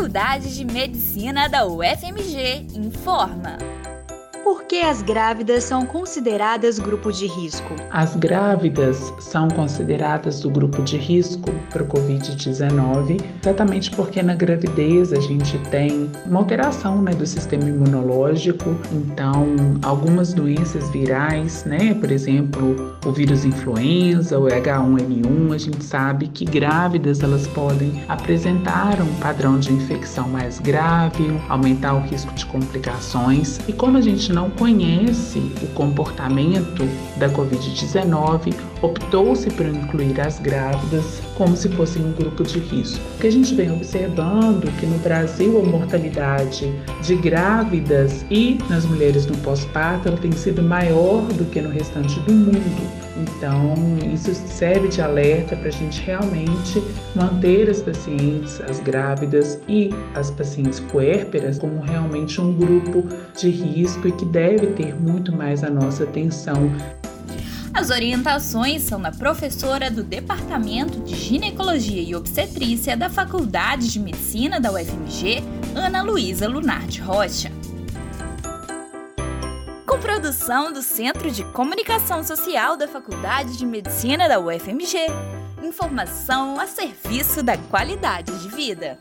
Faculdade de Medicina da UFMG informa. Por que as grávidas são consideradas grupo de risco? As grávidas são consideradas do grupo de risco para o Covid-19, exatamente porque na gravidez a gente tem uma alteração né, do sistema imunológico, então algumas doenças virais, né, por exemplo, o vírus influenza, o H1N1, a gente sabe que grávidas elas podem apresentar um padrão de infecção mais grave, aumentar o risco de complicações. E como a gente não conhece o comportamento da Covid-19, optou-se por incluir as grávidas como se fossem um grupo de risco. O que a gente vem observando que no Brasil a mortalidade de grávidas e nas mulheres no pós-parto tem sido maior do que no restante do mundo. Então, isso serve de alerta para a gente realmente manter as pacientes, as grávidas e as pacientes puérperas como realmente um grupo de risco e que deve ter muito mais a nossa atenção. As orientações são da professora do Departamento de Ginecologia e Obstetrícia da Faculdade de Medicina da UFMG, Ana Luísa Lunardi Rocha. Com produção do Centro de Comunicação Social da Faculdade de Medicina da UFMG. Informação a serviço da qualidade de vida.